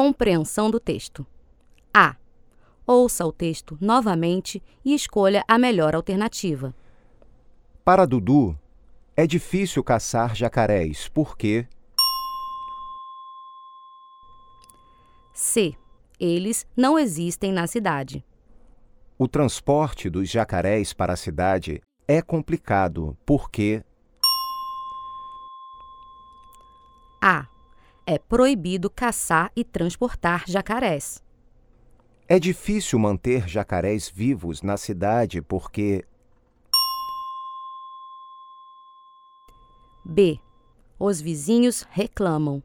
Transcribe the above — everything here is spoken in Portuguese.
Compreensão do texto. A. Ouça o texto novamente e escolha a melhor alternativa. Para Dudu, é difícil caçar jacarés porque C. Eles não existem na cidade. o transporte dos jacarés para a cidade é complicado porque A. É proibido caçar e transportar jacarés. é difícil manter jacarés vivos na cidade porque B. Os vizinhos reclamam.